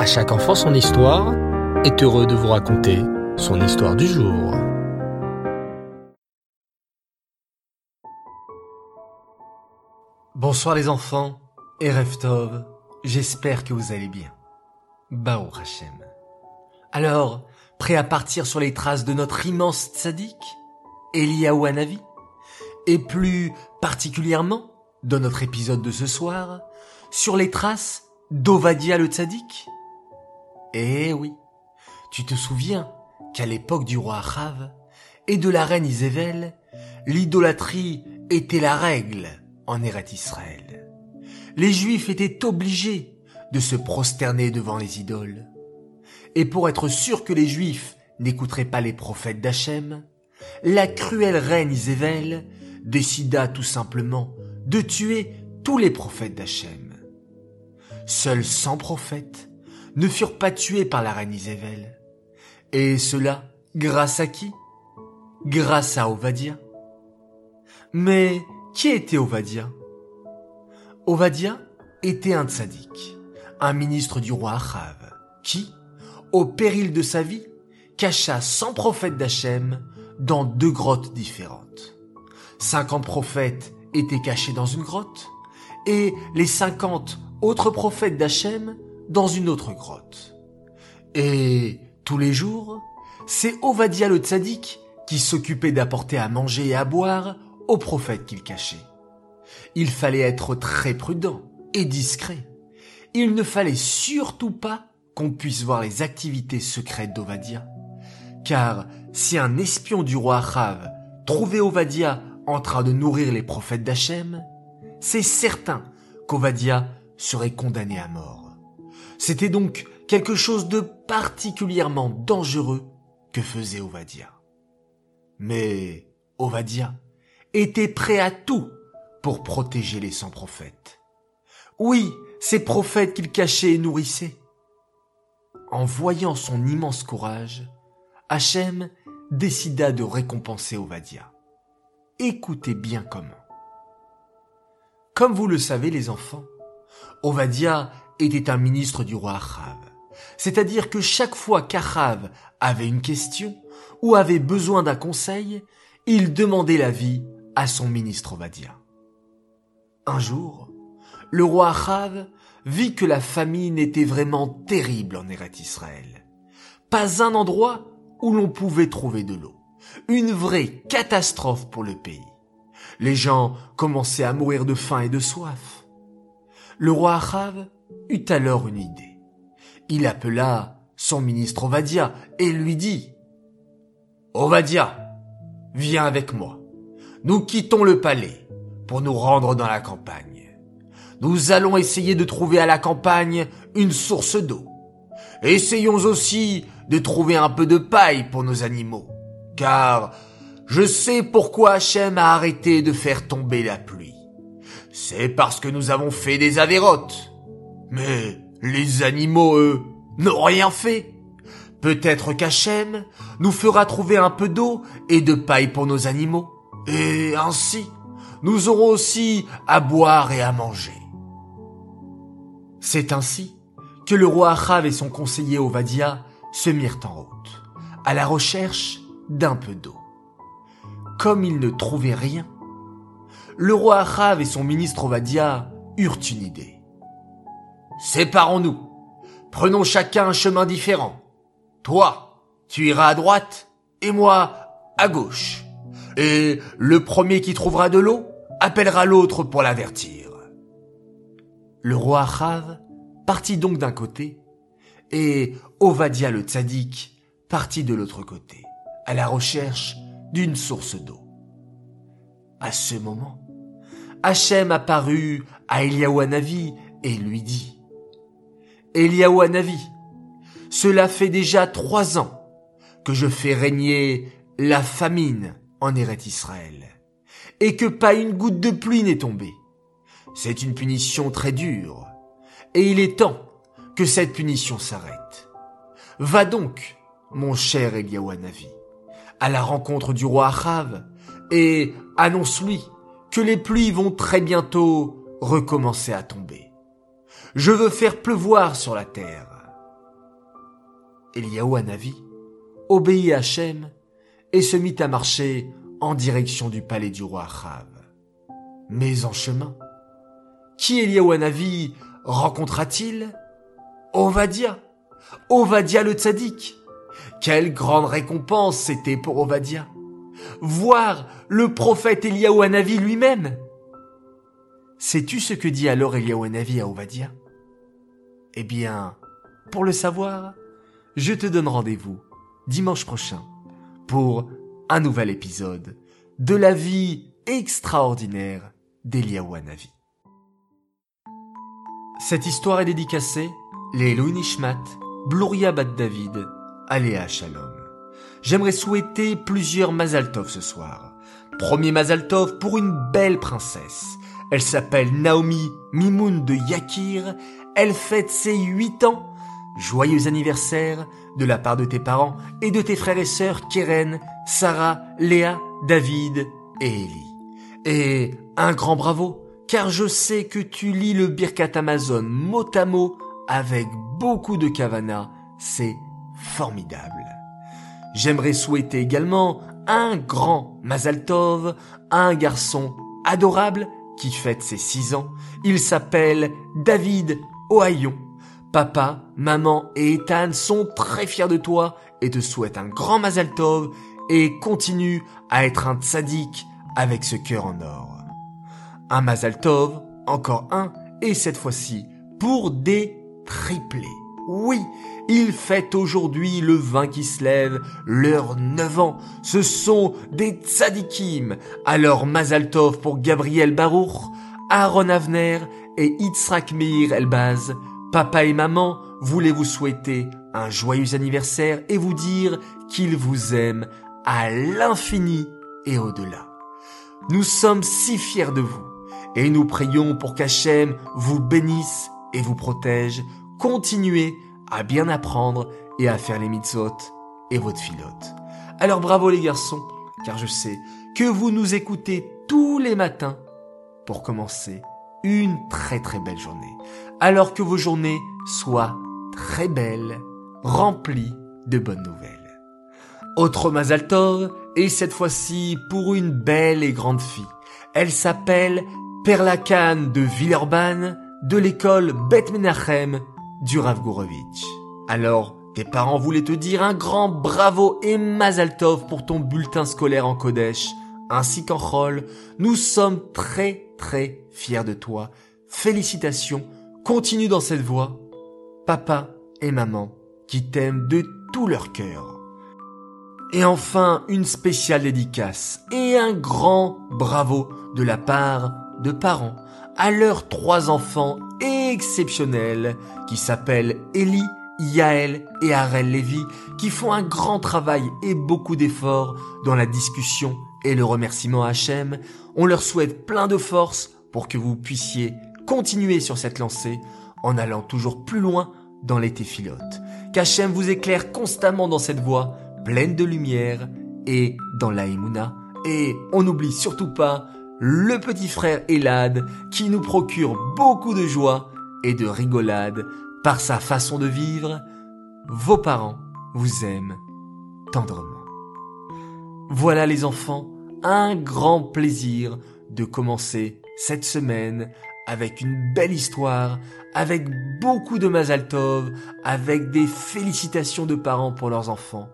À chaque enfant son histoire est heureux de vous raconter son histoire du jour. Bonsoir les enfants et Reftov, j'espère que vous allez bien. Bao Hachem. Alors, prêt à partir sur les traces de notre immense tzaddik, Eliyahu Hanavi Et plus particulièrement, dans notre épisode de ce soir, sur les traces d'Ovadia le tzaddik? Eh oui, tu te souviens qu'à l'époque du roi Achav et de la reine Isével, l'idolâtrie était la règle en Eret Israël. Les Juifs étaient obligés de se prosterner devant les idoles. Et pour être sûr que les Juifs n'écouteraient pas les prophètes d'Hachem, la cruelle reine Isével décida tout simplement de tuer tous les prophètes d'Hachem. Seuls cent prophètes ne furent pas tués par la reine Isével. Et cela grâce à qui? Grâce à Ovadia. Mais qui était Ovadia? Ovadia était un tzaddik, un ministre du roi Achav, qui, au péril de sa vie, cacha cent prophètes d'Hachem dans deux grottes différentes. Cinquante prophètes étaient cachés dans une grotte, et les cinquante autres prophètes d'Hachem dans une autre grotte. Et tous les jours, c'est Ovadia le tzaddik qui s'occupait d'apporter à manger et à boire aux prophètes qu'il cachait. Il fallait être très prudent et discret. Il ne fallait surtout pas qu'on puisse voir les activités secrètes d'Ovadia. Car si un espion du roi Achav trouvait Ovadia en train de nourrir les prophètes d'Hachem, c'est certain qu'Ovadia serait condamné à mort. C'était donc quelque chose de particulièrement dangereux que faisait Ovadia. Mais Ovadia était prêt à tout pour protéger les cent prophètes. Oui, ces prophètes qu'il cachait et nourrissait. En voyant son immense courage, Hachem décida de récompenser Ovadia. Écoutez bien comment. Comme vous le savez les enfants, Ovadia était un ministre du roi Achav. C'est-à-dire que chaque fois qu'Achav avait une question ou avait besoin d'un conseil, il demandait l'avis à son ministre Ovadia. Un jour, le roi Achav vit que la famine était vraiment terrible en Eret Israël. Pas un endroit où l'on pouvait trouver de l'eau. Une vraie catastrophe pour le pays. Les gens commençaient à mourir de faim et de soif. Le roi Achav eut alors une idée. Il appela son ministre Ovadia et lui dit Ovadia, viens avec moi. Nous quittons le palais pour nous rendre dans la campagne. Nous allons essayer de trouver à la campagne une source d'eau. Essayons aussi de trouver un peu de paille pour nos animaux, car je sais pourquoi Hachem a arrêté de faire tomber la pluie. C'est parce que nous avons fait des avérotes. Mais les animaux, eux, n'ont rien fait. Peut-être qu'Hachem nous fera trouver un peu d'eau et de paille pour nos animaux. Et ainsi, nous aurons aussi à boire et à manger. C'est ainsi que le roi Achav et son conseiller Ovadia se mirent en route, à la recherche d'un peu d'eau. Comme ils ne trouvaient rien, le roi Achav et son ministre Ovadia eurent une idée. Séparons-nous. Prenons chacun un chemin différent. Toi, tu iras à droite et moi à gauche. Et le premier qui trouvera de l'eau appellera l'autre pour l'avertir. Le roi Achav partit donc d'un côté et Ovadia le tzaddik partit de l'autre côté, à la recherche d'une source d'eau. À ce moment, Hachem apparut à Eliaou et lui dit Eliaou cela fait déjà trois ans que je fais régner la famine en Eret Israël, et que pas une goutte de pluie n'est tombée. C'est une punition très dure, et il est temps que cette punition s'arrête. Va donc, mon cher Eliaou à la rencontre du roi Achav, et annonce-lui que les pluies vont très bientôt recommencer à tomber. Je veux faire pleuvoir sur la terre. Eliaou Hanavi, obéit à Hachem et se mit à marcher en direction du palais du roi Achav. Mais en chemin, qui Eliaou Hanavi rencontra-t-il? Ovadia, Ovadia le tzaddik. Quelle grande récompense c'était pour Ovadia Voir le prophète Eliaou Hanavi lui-même. Sais-tu ce que dit alors Eliaou Hanavi à Ovadia? Eh bien, pour le savoir, je te donne rendez-vous dimanche prochain pour un nouvel épisode de la vie extraordinaire d'Eliaou Hanavi. Cette histoire est dédicacée les Nishmat, Bluria Bat David, Aléa Shalom. J'aimerais souhaiter plusieurs Mazaltov ce soir. Premier Mazaltov pour une belle princesse. Elle s'appelle Naomi Mimoun de Yakir. Elle fête ses 8 ans. Joyeux anniversaire de la part de tes parents et de tes frères et sœurs Keren, Sarah, Léa, David et Ellie. Et un grand bravo, car je sais que tu lis le Birkat Amazon mot à mot avec beaucoup de kavana. C'est formidable. J'aimerais souhaiter également un grand Mazal Tov, un garçon adorable qui fête ses six ans. Il s'appelle David Ohayon. Papa, maman et Ethan sont très fiers de toi et te souhaitent un grand Mazal Tov et continue à être un tzaddik avec ce cœur en or. Un Mazal Tov, encore un, et cette fois-ci pour des triplés. Oui, ils fêtent aujourd'hui le vin qui se lève, leurs neuf ans. Ce sont des tzadikim. Alors Mazaltov pour Gabriel Baruch, Aaron Avner et Yitzhak Meir Elbaz. Papa et maman voulaient vous souhaiter un joyeux anniversaire et vous dire qu'ils vous aiment à l'infini et au-delà. Nous sommes si fiers de vous et nous prions pour qu'Hachem vous bénisse et vous protège. Continuez à bien apprendre et à faire les mitzvot et votre filote. Alors bravo les garçons, car je sais que vous nous écoutez tous les matins pour commencer une très très belle journée. Alors que vos journées soient très belles, remplies de bonnes nouvelles. Autre Mazaltov, et cette fois-ci pour une belle et grande fille. Elle s'appelle Perla de Villeurbanne de l'école Bet Menachem du Rav Alors, tes parents voulaient te dire un grand bravo et Mazaltov pour ton bulletin scolaire en Kodesh, ainsi qu'en Chol. Nous sommes très très fiers de toi. Félicitations, continue dans cette voie. Papa et maman qui t'aiment de tout leur cœur. Et enfin, une spéciale dédicace et un grand bravo de la part de parents à leurs trois enfants exceptionnels qui s'appellent Ellie, Yael et Arel Lévy qui font un grand travail et beaucoup d'efforts dans la discussion et le remerciement à. On leur souhaite plein de force pour que vous puissiez continuer sur cette lancée en allant toujours plus loin dans les téphilotes. Qu'Hachem vous éclaire constamment dans cette voie pleine de lumière et dans la Et on n'oublie surtout pas le petit frère Elad qui nous procure beaucoup de joie et de rigolade par sa façon de vivre. Vos parents vous aiment tendrement. Voilà les enfants, un grand plaisir de commencer cette semaine avec une belle histoire, avec beaucoup de Mazaltov, avec des félicitations de parents pour leurs enfants.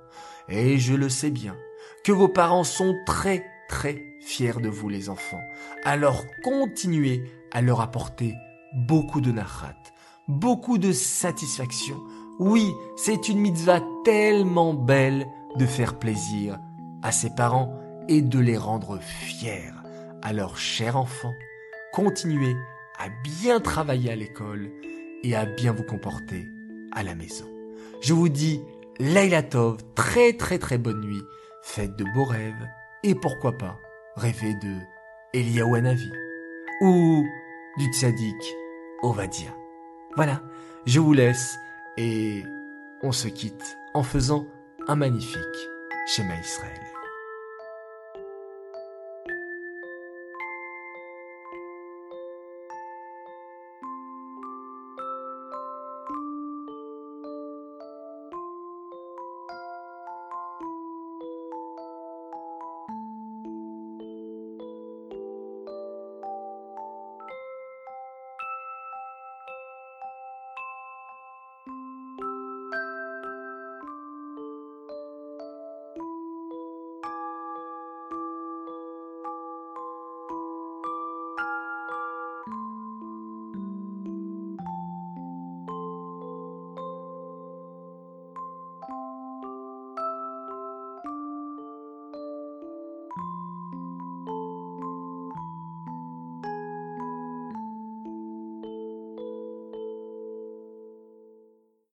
Et je le sais bien, que vos parents sont très très fiers de vous les enfants. Alors continuez à leur apporter beaucoup de nachat, beaucoup de satisfaction. Oui, c'est une mitzvah tellement belle de faire plaisir à ses parents et de les rendre fiers. Alors, chers enfants, continuez à bien travailler à l'école et à bien vous comporter à la maison. Je vous dis Laila Tov, très très très bonne nuit, faites de beaux rêves et pourquoi pas rêver de Eliyahu ou du tzaddik Ovadia. Voilà, je vous laisse et on se quitte en faisant un magnifique schéma Israël.